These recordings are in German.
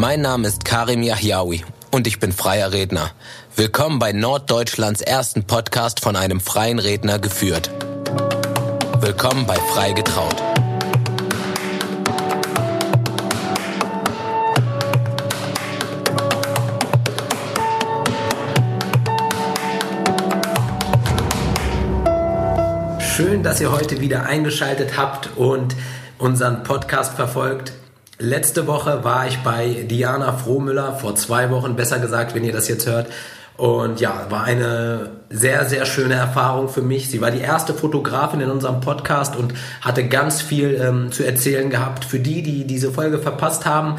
Mein Name ist Karim Yahyaoui und ich bin freier Redner. Willkommen bei Norddeutschlands ersten Podcast von einem freien Redner geführt. Willkommen bei Frei getraut. Schön, dass ihr heute wieder eingeschaltet habt und unseren Podcast verfolgt. Letzte Woche war ich bei Diana Frohmüller, vor zwei Wochen besser gesagt, wenn ihr das jetzt hört. Und ja, war eine sehr, sehr schöne Erfahrung für mich. Sie war die erste Fotografin in unserem Podcast und hatte ganz viel ähm, zu erzählen gehabt. Für die, die diese Folge verpasst haben,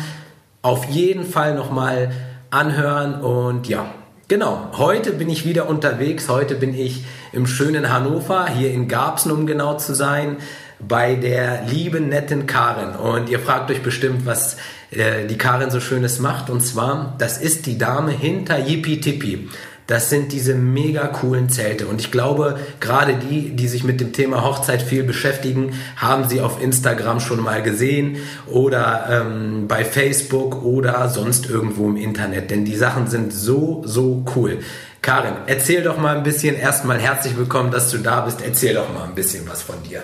auf jeden Fall nochmal anhören. Und ja, genau, heute bin ich wieder unterwegs. Heute bin ich im schönen Hannover, hier in Garbsen, um genau zu sein bei der lieben, netten Karin. Und ihr fragt euch bestimmt, was äh, die Karin so Schönes macht. Und zwar, das ist die Dame hinter Yippie Tippi. Das sind diese mega coolen Zelte. Und ich glaube, gerade die, die sich mit dem Thema Hochzeit viel beschäftigen, haben sie auf Instagram schon mal gesehen oder ähm, bei Facebook oder sonst irgendwo im Internet. Denn die Sachen sind so, so cool. Karin, erzähl doch mal ein bisschen. Erstmal herzlich willkommen, dass du da bist. Erzähl doch mal ein bisschen was von dir.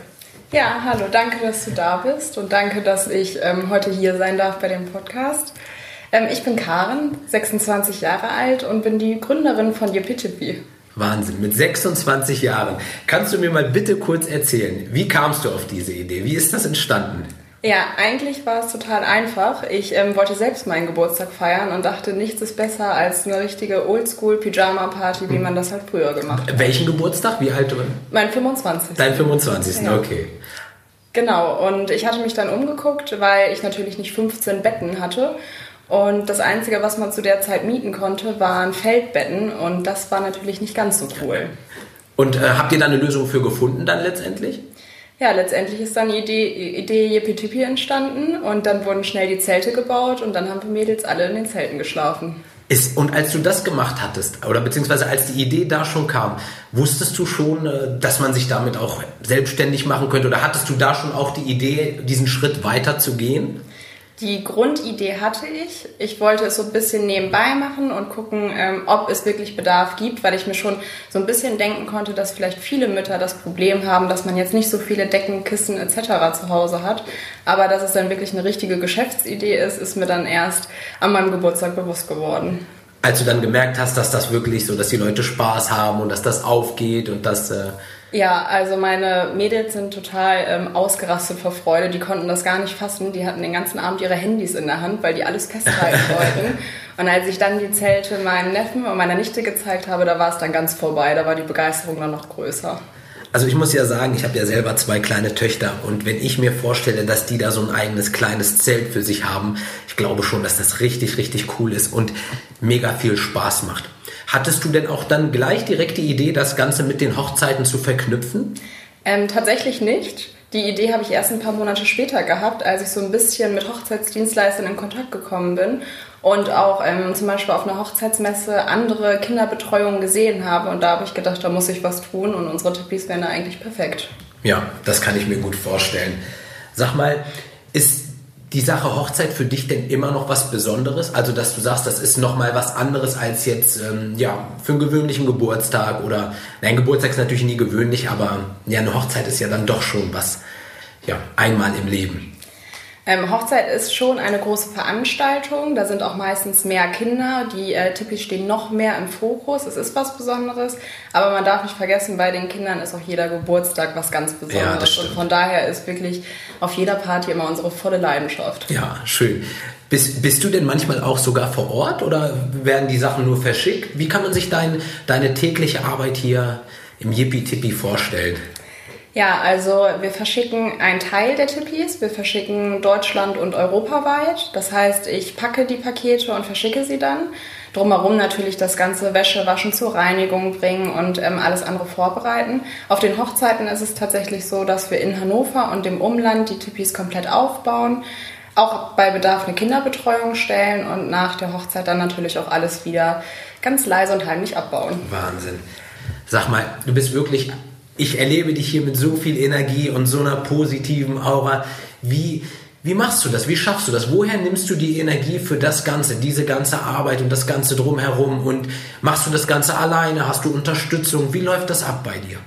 Ja, hallo, danke, dass du da bist und danke, dass ich ähm, heute hier sein darf bei dem Podcast. Ähm, ich bin Karen, 26 Jahre alt und bin die Gründerin von Yepitipi. Wahnsinn, mit 26 Jahren. Kannst du mir mal bitte kurz erzählen, wie kamst du auf diese Idee? Wie ist das entstanden? Ja, eigentlich war es total einfach. Ich ähm, wollte selbst meinen Geburtstag feiern und dachte, nichts ist besser als eine richtige Oldschool-Pyjama-Party, wie man das halt früher gemacht hat. Welchen Geburtstag? Wie alt du? Mein 25. Dein 25. Ja. Okay. Genau, und ich hatte mich dann umgeguckt, weil ich natürlich nicht 15 Betten hatte. Und das Einzige, was man zu der Zeit mieten konnte, waren Feldbetten. Und das war natürlich nicht ganz so cool. Und äh, habt ihr da eine Lösung für gefunden dann letztendlich? Ja, letztendlich ist dann die Idee, Idee Yippie entstanden und dann wurden schnell die Zelte gebaut und dann haben wir Mädels alle in den Zelten geschlafen. Ist, und als du das gemacht hattest, oder beziehungsweise als die Idee da schon kam, wusstest du schon, äh, dass man sich damit auch selbstständig machen könnte? Oder hattest du da schon auch die Idee, diesen Schritt weiter zu gehen? Die Grundidee hatte ich. Ich wollte es so ein bisschen nebenbei machen und gucken, ähm, ob es wirklich Bedarf gibt, weil ich mir schon so ein bisschen denken konnte, dass vielleicht viele Mütter das Problem haben, dass man jetzt nicht so viele Decken, Kissen etc. zu Hause hat. Aber dass es dann wirklich eine richtige Geschäftsidee ist, ist mir dann erst an meinem Geburtstag bewusst geworden. Als du dann gemerkt hast, dass das wirklich so, dass die Leute Spaß haben und dass das aufgeht und dass... Äh ja, also meine Mädels sind total ähm, ausgerastet vor Freude. Die konnten das gar nicht fassen. Die hatten den ganzen Abend ihre Handys in der Hand, weil die alles festhalten wollten. Und als ich dann die Zelte meinem Neffen und meiner Nichte gezeigt habe, da war es dann ganz vorbei. Da war die Begeisterung dann noch größer. Also ich muss ja sagen, ich habe ja selber zwei kleine Töchter und wenn ich mir vorstelle, dass die da so ein eigenes kleines Zelt für sich haben, ich glaube schon, dass das richtig, richtig cool ist und mega viel Spaß macht. Hattest du denn auch dann gleich direkt die Idee, das Ganze mit den Hochzeiten zu verknüpfen? Ähm, tatsächlich nicht. Die Idee habe ich erst ein paar Monate später gehabt, als ich so ein bisschen mit Hochzeitsdienstleistern in Kontakt gekommen bin und auch ähm, zum Beispiel auf einer Hochzeitsmesse andere Kinderbetreuungen gesehen habe. Und da habe ich gedacht, da muss ich was tun und unsere Tippies wären da eigentlich perfekt. Ja, das kann ich mir gut vorstellen. Sag mal, ist die Sache Hochzeit für dich denn immer noch was Besonderes? Also, dass du sagst, das ist nochmal was anderes als jetzt, ähm, ja, für einen gewöhnlichen Geburtstag oder, nein, Geburtstag ist natürlich nie gewöhnlich, aber ja, eine Hochzeit ist ja dann doch schon was, ja, einmal im Leben. Ähm, Hochzeit ist schon eine große Veranstaltung. Da sind auch meistens mehr Kinder. Die äh, Tippis stehen noch mehr im Fokus. Es ist was Besonderes. Aber man darf nicht vergessen, bei den Kindern ist auch jeder Geburtstag was ganz Besonderes. Ja, Und von daher ist wirklich auf jeder Party immer unsere volle Leidenschaft. Ja, schön. Bist, bist du denn manchmal auch sogar vor Ort oder werden die Sachen nur verschickt? Wie kann man sich dein, deine tägliche Arbeit hier im Yippie-Tippi vorstellen? Ja, also wir verschicken einen Teil der Tippis. Wir verschicken Deutschland und europaweit. Das heißt, ich packe die Pakete und verschicke sie dann. Drumherum natürlich das ganze Wäsche waschen zur Reinigung bringen und ähm, alles andere vorbereiten. Auf den Hochzeiten ist es tatsächlich so, dass wir in Hannover und dem Umland die Tippis komplett aufbauen. Auch bei Bedarf eine Kinderbetreuung stellen und nach der Hochzeit dann natürlich auch alles wieder ganz leise und heimlich abbauen. Wahnsinn. Sag mal, du bist wirklich ich erlebe dich hier mit so viel Energie und so einer positiven Aura. Wie, Wie machst du das? Wie schaffst du das? Woher nimmst du die Energie für das Ganze, diese ganze Arbeit und das Ganze drumherum? Und machst du das Ganze alleine? Hast du Unterstützung? Wie läuft das ab bei dir?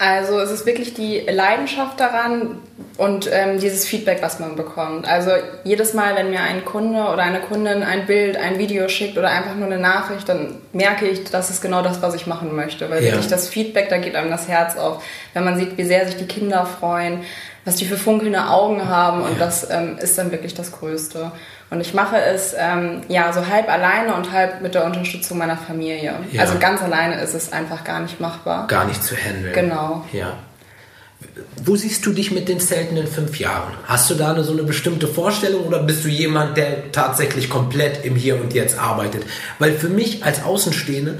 Also es ist wirklich die Leidenschaft daran und ähm, dieses Feedback, was man bekommt. Also jedes Mal, wenn mir ein Kunde oder eine Kundin ein Bild, ein Video schickt oder einfach nur eine Nachricht, dann merke ich, das ist genau das, was ich machen möchte. Weil ja. wirklich das Feedback, da geht einem das Herz auf. Wenn man sieht, wie sehr sich die Kinder freuen, was die für funkelnde Augen haben und das ähm, ist dann wirklich das Größte. Und ich mache es ähm, ja so halb alleine und halb mit der Unterstützung meiner Familie. Ja. Also ganz alleine ist es einfach gar nicht machbar. Gar nicht zu handeln. Genau. Ja. Wo siehst du dich mit den Zelten in fünf Jahren? Hast du da eine, so eine bestimmte Vorstellung oder bist du jemand, der tatsächlich komplett im Hier und Jetzt arbeitet? Weil für mich als Außenstehende,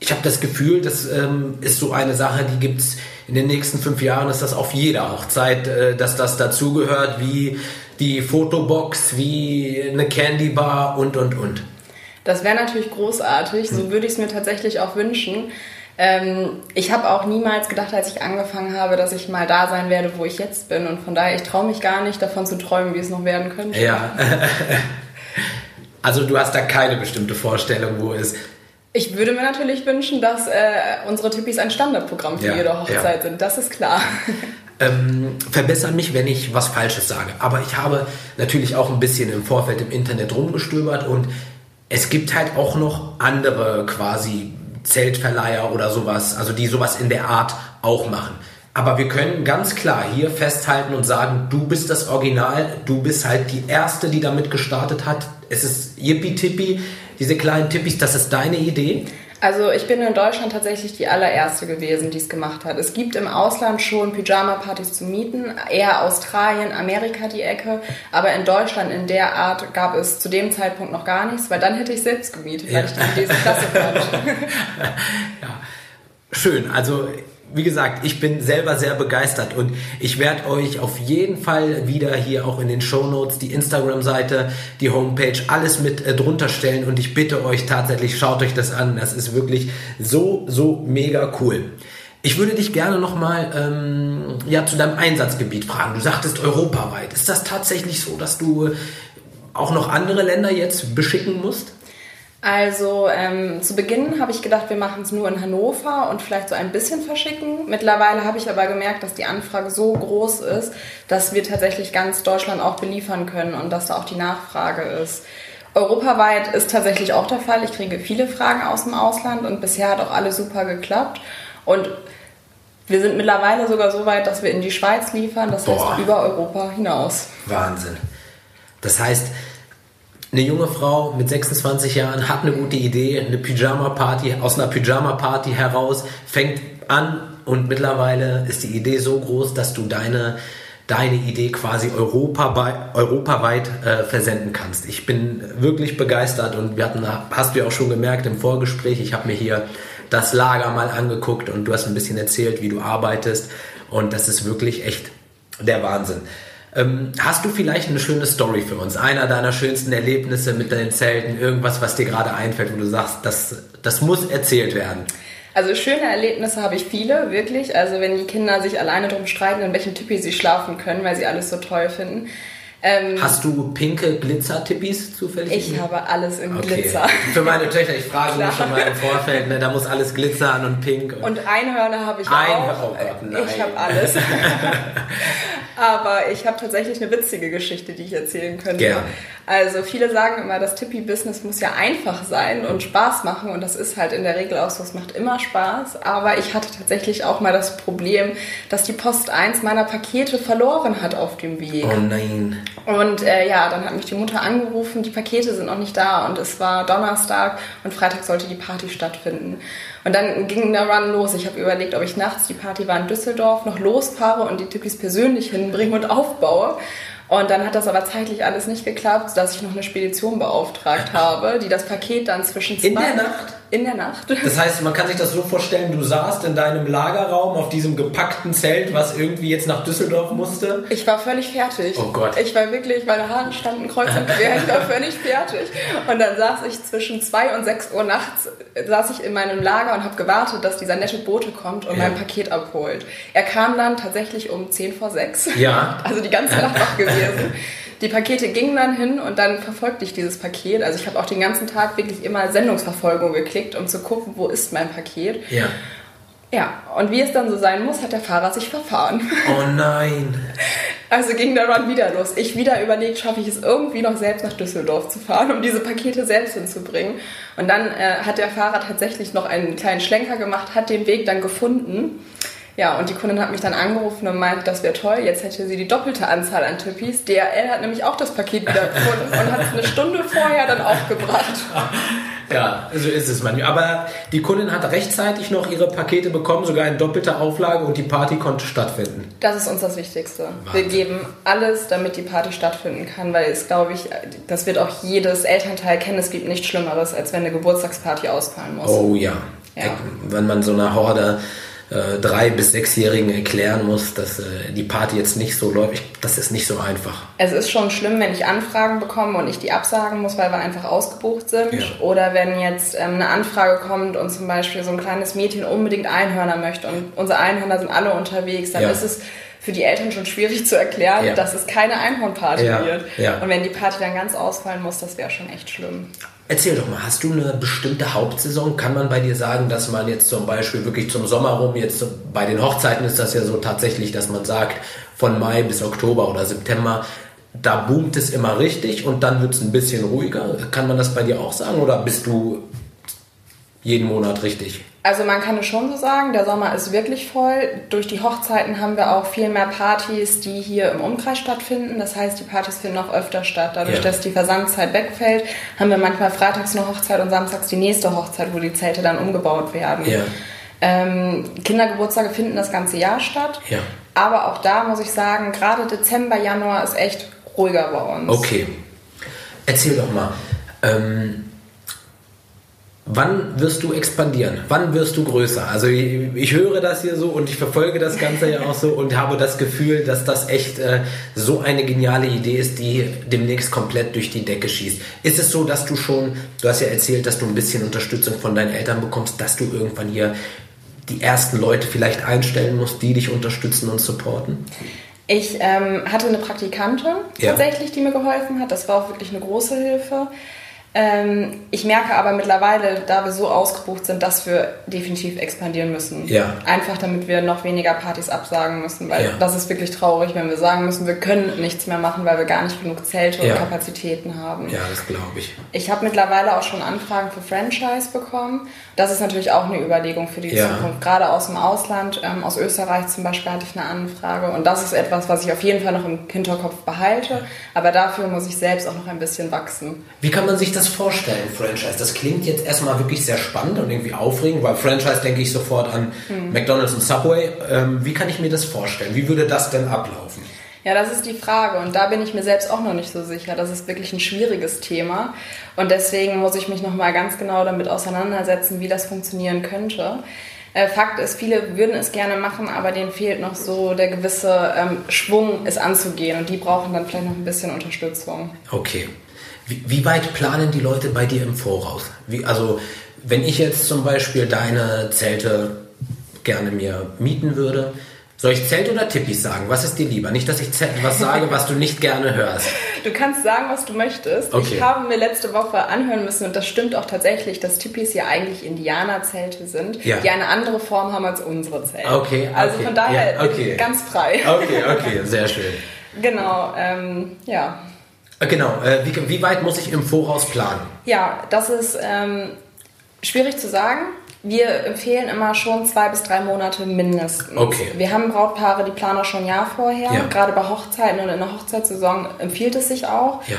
ich habe das Gefühl, das ähm, ist so eine Sache, die gibt es in den nächsten fünf Jahren, ist das auf jeder Hochzeit, äh, dass das dazugehört, wie die Fotobox, wie eine Candy Bar und, und, und. Das wäre natürlich großartig, so hm. würde ich es mir tatsächlich auch wünschen. Ähm, ich habe auch niemals gedacht, als ich angefangen habe, dass ich mal da sein werde, wo ich jetzt bin. Und von daher, ich traue mich gar nicht davon zu träumen, wie es noch werden könnte. Ja. also du hast da keine bestimmte Vorstellung, wo es ich würde mir natürlich wünschen, dass äh, unsere Tippis ein Standardprogramm für ja, jede Hochzeit ja. sind. Das ist klar. Ähm, verbessere mich, wenn ich was Falsches sage. Aber ich habe natürlich auch ein bisschen im Vorfeld im Internet rumgestöbert und es gibt halt auch noch andere quasi Zeltverleiher oder sowas, also die sowas in der Art auch machen. Aber wir können ganz klar hier festhalten und sagen, du bist das Original, du bist halt die Erste, die damit gestartet hat. Es ist yippie-tippie, diese kleinen Tippis, das ist deine Idee? Also ich bin in Deutschland tatsächlich die allererste gewesen, die es gemacht hat. Es gibt im Ausland schon Pyjama-Partys zu mieten, eher Australien, Amerika die Ecke, aber in Deutschland in der Art gab es zu dem Zeitpunkt noch gar nichts, weil dann hätte ich selbst gemietet, weil ja. ich die Idee so klasse fand. ja. Schön, also wie gesagt, ich bin selber sehr begeistert und ich werde euch auf jeden Fall wieder hier auch in den Show Notes die Instagram-Seite, die Homepage, alles mit äh, drunter stellen und ich bitte euch tatsächlich, schaut euch das an. Das ist wirklich so, so mega cool. Ich würde dich gerne nochmal ähm, ja, zu deinem Einsatzgebiet fragen. Du sagtest europaweit. Ist das tatsächlich so, dass du auch noch andere Länder jetzt beschicken musst? Also ähm, zu Beginn habe ich gedacht, wir machen es nur in Hannover und vielleicht so ein bisschen verschicken. Mittlerweile habe ich aber gemerkt, dass die Anfrage so groß ist, dass wir tatsächlich ganz Deutschland auch beliefern können und dass da auch die Nachfrage ist. Europaweit ist tatsächlich auch der Fall. Ich kriege viele Fragen aus dem Ausland und bisher hat auch alles super geklappt. Und wir sind mittlerweile sogar so weit, dass wir in die Schweiz liefern, das Boah. heißt über Europa hinaus. Wahnsinn. Das heißt, eine junge Frau mit 26 Jahren hat eine gute Idee, eine Pyjama-Party, aus einer Pyjama-Party heraus, fängt an und mittlerweile ist die Idee so groß, dass du deine, deine Idee quasi europaweit, europaweit äh, versenden kannst. Ich bin wirklich begeistert und wir hatten, hast du ja auch schon gemerkt im Vorgespräch, ich habe mir hier das Lager mal angeguckt und du hast ein bisschen erzählt, wie du arbeitest und das ist wirklich echt der Wahnsinn. Ähm, hast du vielleicht eine schöne Story für uns? Einer deiner schönsten Erlebnisse mit deinen Zelten? Irgendwas, was dir gerade einfällt, wo du sagst, das, das muss erzählt werden? Also schöne Erlebnisse habe ich viele, wirklich. Also wenn die Kinder sich alleine drum streiten, in welchem Tippi sie schlafen können, weil sie alles so toll finden. Ähm, Hast du pinke Glitzer-Tippis zufällig? Ich habe alles im okay. Glitzer. Für meine Töchter, ich frage mich schon mal im Vorfeld, ne, da muss alles glitzern und pink. Und, und Einhörner habe ich Einhör auch. Oh nein. Ich habe alles. Aber ich habe tatsächlich eine witzige Geschichte, die ich erzählen könnte. Gerne. Also viele sagen immer, das Tippi-Business muss ja einfach sein und Spaß machen und das ist halt in der Regel auch so, es macht immer Spaß. Aber ich hatte tatsächlich auch mal das Problem, dass die Post eins meiner Pakete verloren hat auf dem Weg. Oh nein. Und äh, ja, dann hat mich die Mutter angerufen, die Pakete sind noch nicht da und es war Donnerstag und Freitag sollte die Party stattfinden. Und dann ging der Run los. Ich habe überlegt, ob ich nachts, die Party war in Düsseldorf, noch losfahre und die Tippis persönlich hinbringe und aufbaue. Und dann hat das aber zeitlich alles nicht geklappt, dass ich noch eine Spedition beauftragt habe, die das Paket dann zwischen zwei... In der Nacht? In der Nacht. Das heißt, man kann sich das so vorstellen, du saßt in deinem Lagerraum auf diesem gepackten Zelt, was irgendwie jetzt nach Düsseldorf musste. Ich war völlig fertig. Oh Gott. Ich war wirklich, meine Haare standen kreuz und quer, ich war völlig fertig. Und dann saß ich zwischen zwei und sechs Uhr nachts, saß ich in meinem Lager und habe gewartet, dass dieser nette Bote kommt und ja. mein Paket abholt. Er kam dann tatsächlich um zehn vor sechs. Ja. Also die ganze Nacht wach gewesen. Die Pakete gingen dann hin und dann verfolgte ich dieses Paket. Also ich habe auch den ganzen Tag wirklich immer Sendungsverfolgung geklickt, um zu gucken, wo ist mein Paket. Ja. Ja, und wie es dann so sein muss, hat der Fahrer sich verfahren. Oh nein. Also ging der Run wieder los. Ich wieder überlegt, schaffe ich es irgendwie noch selbst nach Düsseldorf zu fahren, um diese Pakete selbst hinzubringen. Und dann äh, hat der Fahrer tatsächlich noch einen kleinen Schlenker gemacht, hat den Weg dann gefunden. Ja, und die Kundin hat mich dann angerufen und meint, das wäre toll, jetzt hätte sie die doppelte Anzahl an Tippis. DRL hat nämlich auch das Paket wieder gefunden und hat es eine Stunde vorher dann aufgebracht. Ja, so ist es manchmal. Aber die Kundin hat rechtzeitig noch ihre Pakete bekommen, sogar in doppelter Auflage und die Party konnte stattfinden. Das ist uns das Wichtigste. Wir geben alles, damit die Party stattfinden kann, weil es, glaube ich, das wird auch jedes Elternteil kennen, es gibt nichts Schlimmeres, als wenn eine Geburtstagsparty ausfallen muss. Oh ja. Ja. Wenn man so einer Horde äh, drei- bis sechsjährigen erklären muss, dass äh, die Party jetzt nicht so läuft, ich- das ist nicht so einfach. Es ist schon schlimm, wenn ich Anfragen bekomme und ich die absagen muss, weil wir einfach ausgebucht sind. Ja. Oder wenn jetzt ähm, eine Anfrage kommt und zum Beispiel so ein kleines Mädchen unbedingt Einhörner möchte und unsere Einhörner sind alle unterwegs, dann Ja. ist es für die Eltern schon schwierig zu erklären, Ja. dass es keine Einhornparty wird. Und wenn die Party dann ganz ausfallen muss, das wäre schon echt schlimm. Erzähl doch mal, hast du eine bestimmte Hauptsaison? Kann man bei dir sagen, dass man jetzt zum Beispiel wirklich zum Sommer rum, jetzt bei den Hochzeiten ist das ja so tatsächlich, dass man sagt, von Mai bis Oktober oder September, da boomt es immer richtig und dann wird es ein bisschen ruhiger. Kann man das bei dir auch sagen oder bist du jeden Monat richtig? Also man kann es schon so sagen, der Sommer ist wirklich voll. Durch die Hochzeiten haben wir auch viel mehr Partys, die hier im Umkreis stattfinden. Das heißt, die Partys finden auch öfter statt. Dadurch, Ja. dass die Versandzeit wegfällt, haben wir manchmal freitags eine Hochzeit und samstags die nächste Hochzeit, wo die Zelte dann umgebaut werden. Ja. Ähm, Kindergeburtstage finden das ganze Jahr statt. Ja. Aber auch da muss ich sagen, gerade Dezember, Januar ist echt ruhiger bei uns. Okay. Erzähl doch mal, ähm, wann wirst du expandieren? Wann wirst du größer? Also ich, höre das hier so und ich verfolge das Ganze ja auch so und habe das Gefühl, dass das echt äh, so eine geniale Idee ist, die demnächst komplett durch die Decke schießt. Ist es so, dass du schon, du hast ja erzählt, dass du ein bisschen Unterstützung von deinen Eltern bekommst, dass du irgendwann hier die ersten Leute vielleicht einstellen musst, die dich unterstützen und supporten? Ich ähm, hatte eine Praktikantin Ja. tatsächlich, die mir geholfen hat. Das war auch wirklich eine große Hilfe. Ähm, ich merke aber mittlerweile, da wir so ausgebucht sind, dass wir definitiv expandieren müssen. Ja. Einfach damit wir noch weniger Partys absagen müssen, weil Ja. das ist wirklich traurig, wenn wir sagen müssen, wir können nichts mehr machen, weil wir gar nicht genug Zelte Ja. und Kapazitäten haben. Ja, das glaube ich. Ich habe mittlerweile auch schon Anfragen für Franchise bekommen. Das ist natürlich auch eine Überlegung für die Ja. Zukunft. Gerade aus dem Ausland, ähm, aus Österreich zum Beispiel hatte ich eine Anfrage. Und das ist etwas, was ich auf jeden Fall noch im Hinterkopf behalte. Aber dafür muss ich selbst auch noch ein bisschen wachsen. Wie kann man sich das vorstellen, Franchise? Das klingt jetzt erstmal wirklich sehr spannend und irgendwie aufregend, weil Franchise denke ich sofort an McDonald's und Subway. Ähm, wie kann ich mir das vorstellen? Wie würde das denn ablaufen? Ja, das ist die Frage und da bin ich mir selbst auch noch nicht so sicher. Das ist wirklich ein schwieriges Thema und deswegen muss ich mich noch mal ganz genau damit auseinandersetzen, wie das funktionieren könnte. Äh, Fakt ist, viele würden es gerne machen, aber denen fehlt noch so der gewisse ähm, Schwung, es anzugehen und die brauchen dann vielleicht noch ein bisschen Unterstützung. Okay. Wie, wie weit planen die Leute bei dir im Voraus? Wie, also, wenn ich jetzt zum Beispiel deine Zelte gerne mir mieten würde, soll ich Zelt oder Tippis sagen? Was ist dir lieber? Nicht, dass ich Zelt, was sage, was du nicht gerne hörst. Du kannst sagen, was du möchtest. Okay. Ich habe mir letzte Woche anhören müssen und das stimmt auch tatsächlich, dass Tippis ja eigentlich Indianerzelte sind, Ja. die eine andere Form haben als unsere Zelte. Okay, Also okay. von daher Ja, okay. ganz frei. Okay, okay, sehr schön. Genau, ähm, ja. Äh, Genau, äh, wie, wie weit muss ich im Voraus planen? Ja, das ist ähm, schwierig zu sagen. Wir empfehlen immer schon zwei bis drei Monate mindestens. Okay. Wir haben Brautpaare, die planen auch schon ein Jahr vorher. Ja. Gerade bei Hochzeiten und in der Hochzeitssaison empfiehlt es sich auch. Ja.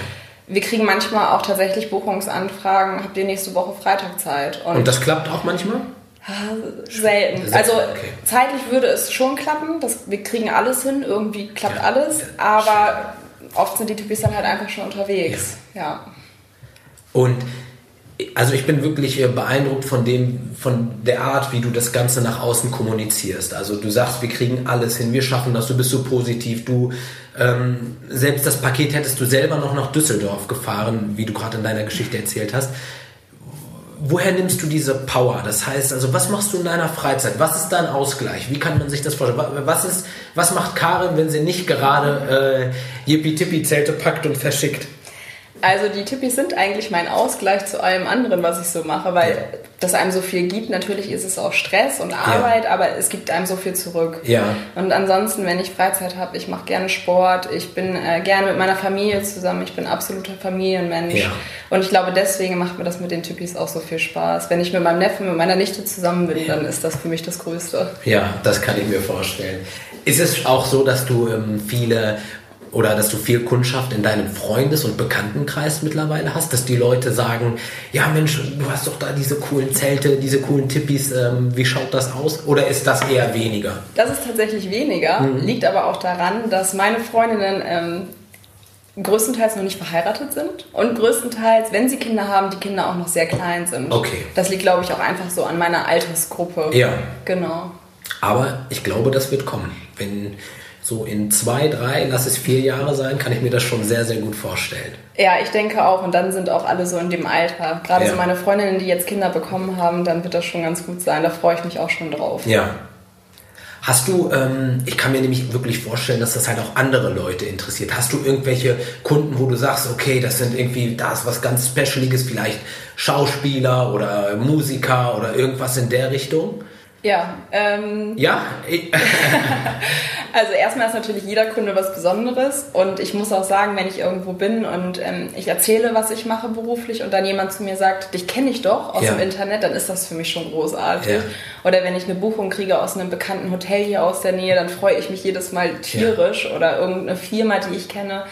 Wir kriegen manchmal auch tatsächlich Buchungsanfragen, habt ihr nächste Woche Freitag Zeit? Und das klappt auch manchmal? selten. Selten, Also okay. zeitlich würde es schon klappen. Das, wir kriegen alles hin, irgendwie klappt Ja. alles. Aber oft sind die Typis dann halt einfach schon unterwegs. ja. Und also ich bin wirklich äh, beeindruckt von dem, von der Art, wie du das Ganze nach außen kommunizierst. Also du sagst, wir kriegen alles hin, wir schaffen das, du bist so positiv, du ähm, selbst das Paket hättest du selber noch nach Düsseldorf gefahren, wie du gerade in deiner Geschichte erzählt hast. Woher nimmst du diese Power? Das heißt, also was machst du in deiner Freizeit? Was ist dein Ausgleich? Wie kann man sich das vorstellen? Was, ist, was macht Karin, wenn sie nicht gerade äh, Yippie-Tippi-Zelte packt und verschickt? Also die Tippis sind eigentlich mein Ausgleich zu allem anderen, was ich so mache, weil ja. das einem so viel gibt. Natürlich ist es auch Stress und Arbeit, ja. aber es gibt einem so viel zurück. Ja. Und ansonsten, wenn ich Freizeit habe, ich mache gerne Sport, ich bin äh, gerne mit meiner Familie zusammen, ich bin absoluter Familienmensch. Ja. Und ich glaube, deswegen macht mir das mit den Tippis auch so viel Spaß. Wenn ich mit meinem Neffen, mit meiner Nichte zusammen bin, dann ist das für mich das Größte. Ja, das kann ich mir vorstellen. Ist es auch so, dass du ähm, viele oder dass du viel Kundschaft in deinem Freundes- und Bekanntenkreis mittlerweile hast, dass die Leute sagen, ja Mensch, du hast doch da diese coolen Zelte, diese coolen Tippis, ähm, wie schaut das aus? Oder ist das eher weniger? Das ist tatsächlich weniger, mhm. liegt aber auch daran, dass meine Freundinnen ähm, größtenteils noch nicht verheiratet sind und größtenteils, wenn sie Kinder haben, die Kinder auch noch sehr klein sind. Okay. Das liegt, glaube ich, auch einfach so an meiner Altersgruppe. Ja. Genau. Aber ich glaube, das wird kommen. Wenn so in zwei, drei, lass es vier Jahre sein, kann ich mir das schon sehr, sehr gut vorstellen. Ja, ich denke auch. Und dann sind auch alle so in dem Alter. Gerade ja. so meine Freundinnen, die jetzt Kinder bekommen haben, dann wird das schon ganz gut sein. Da freue ich mich auch schon drauf. Ja. Hast du, ähm, ich kann mir nämlich wirklich vorstellen, dass das halt auch andere Leute interessiert. Hast du irgendwelche Kunden, wo du sagst, okay, das sind irgendwie, da ist was ganz Specialiges, vielleicht Schauspieler oder Musiker oder irgendwas in der Richtung? Ja. Ähm, ja? also erstmal ist natürlich jeder Kunde was Besonderes und ich muss auch sagen, wenn ich irgendwo bin und ähm, ich erzähle, was ich mache beruflich und dann jemand zu mir sagt, dich kenne ich doch aus ja. dem Internet, dann ist das für mich schon großartig. Ja. Oder wenn ich eine Buchung kriege aus einem bekannten Hotel hier aus der Nähe, dann freue ich mich jedes Mal tierisch ja. oder irgendeine Firma, die ich kenne.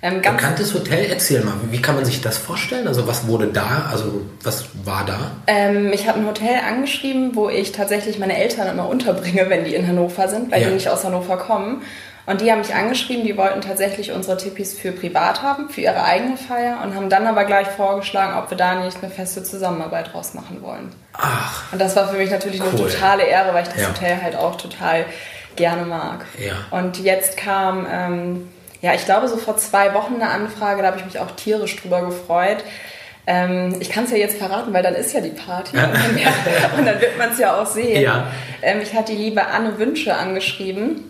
Ähm, Bekanntes Hotel, erzähl mal, wie kann man sich das vorstellen? Also was wurde da, also was war da? Ähm, ich habe ein Hotel angeschrieben, wo ich tatsächlich meine Eltern immer unterbringe, wenn die in Hannover sind, weil ja. die nicht aus Hannover kommen. Und die haben mich angeschrieben, die wollten tatsächlich unsere Tippis für privat haben, für ihre eigene Feier und haben dann aber gleich vorgeschlagen, ob wir da nicht eine feste Zusammenarbeit draus machen wollen. Ach. Und das war für mich natürlich cool. eine totale Ehre, weil ich das ja. Hotel halt auch total gerne mag. Ja. Und jetzt kam... Ähm, ja, ich glaube, so vor zwei Wochen eine Anfrage, da habe ich mich auch tierisch drüber gefreut. Ähm, ich kann es ja jetzt verraten, weil dann ist ja die Party und dann, und dann wird man es ja auch sehen. Ja. Ähm, ich hatte die liebe Anne Wünsche angeschrieben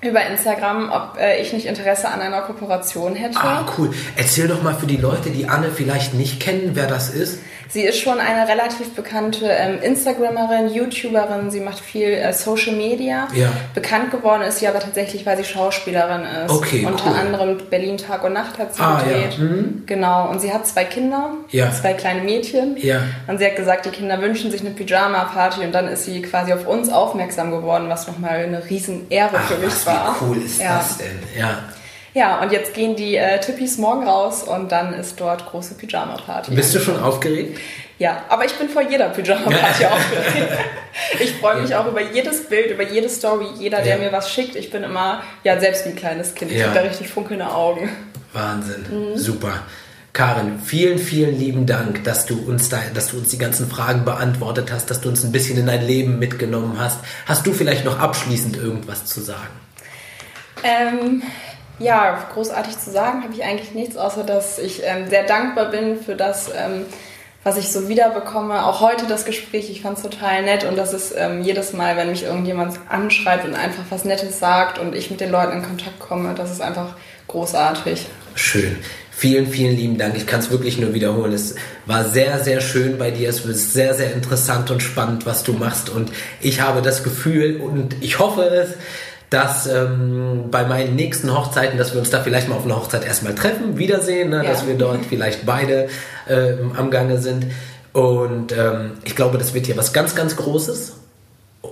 über Instagram, ob äh, ich nicht Interesse an einer Kooperation hätte. Ah, cool. Erzähl doch mal für die Leute, die Anne vielleicht nicht kennen, wer das ist. Sie ist schon eine relativ bekannte ähm, Instagramerin, YouTuberin. Sie macht viel äh, Social Media. Ja. Bekannt geworden ist sie aber tatsächlich, weil sie Schauspielerin ist. Okay, Unter cool. anderem Berlin Tag und Nacht hat sie ah, gedreht. Ja. Mhm. Genau. Und sie hat zwei Kinder, ja. zwei kleine Mädchen. Ja. Und sie hat gesagt, die Kinder wünschen sich eine Pyjama-Party. Und dann ist sie quasi auf uns aufmerksam geworden, was nochmal eine riesen Ehre Ach, für mich was, war. Wie cool ist ja. das denn? Ja. Ja, und jetzt gehen die äh, Tippis morgen raus und dann ist dort große Pyjama-Party. Bist du schon aufgeregt? Ja, aber ich bin vor jeder Pyjama-Party aufgeregt. Ich freue mich ja. auch über jedes Bild, über jede Story, jeder, der ja. mir was schickt. Ich bin immer, ja, selbst wie ein kleines Kind. Ich habe da richtig funkelnde Augen. Wahnsinn, mhm. super. Karin, vielen, vielen lieben Dank, dass du uns da, dass du uns die ganzen Fragen beantwortet hast, dass du uns ein bisschen in dein Leben mitgenommen hast. Hast du vielleicht noch abschließend irgendwas zu sagen? Ähm, ja, großartig zu sagen habe ich eigentlich nichts, außer dass ich ähm, sehr dankbar bin für das, ähm, was ich so wiederbekomme. Auch heute das Gespräch, ich fand es total nett und das ist ähm, jedes Mal, wenn mich irgendjemand anschreibt und einfach was Nettes sagt und ich mit den Leuten in Kontakt komme, das ist einfach großartig. Schön. Vielen, vielen lieben Dank. Ich kann es wirklich nur wiederholen. Es war sehr, sehr schön bei dir. Es ist sehr, sehr interessant und spannend, was du machst. Und ich habe das Gefühl und ich hoffe es, dass ähm, bei meinen nächsten Hochzeiten, dass wir uns da vielleicht mal auf einer Hochzeit erstmal treffen, wiedersehen, ne? ja. dass wir dort vielleicht beide äh, am Gange sind. Und ähm, ich glaube, das wird hier was ganz, ganz Großes.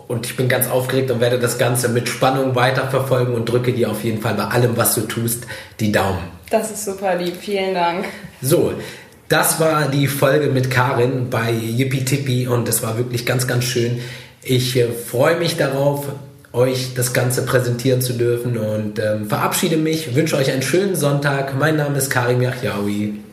Und ich bin ganz aufgeregt und werde das Ganze mit Spannung weiterverfolgen und drücke dir auf jeden Fall bei allem, was du tust, die Daumen. Das ist super lieb, vielen Dank. So, das war die Folge mit Karin bei Yippie Tippy und es war wirklich ganz, ganz schön. Ich äh, freue mich darauf, euch das Ganze präsentieren zu dürfen und ähm, verabschiede mich, wünsche euch einen schönen Sonntag. Mein Name ist Karim Yachyaoui.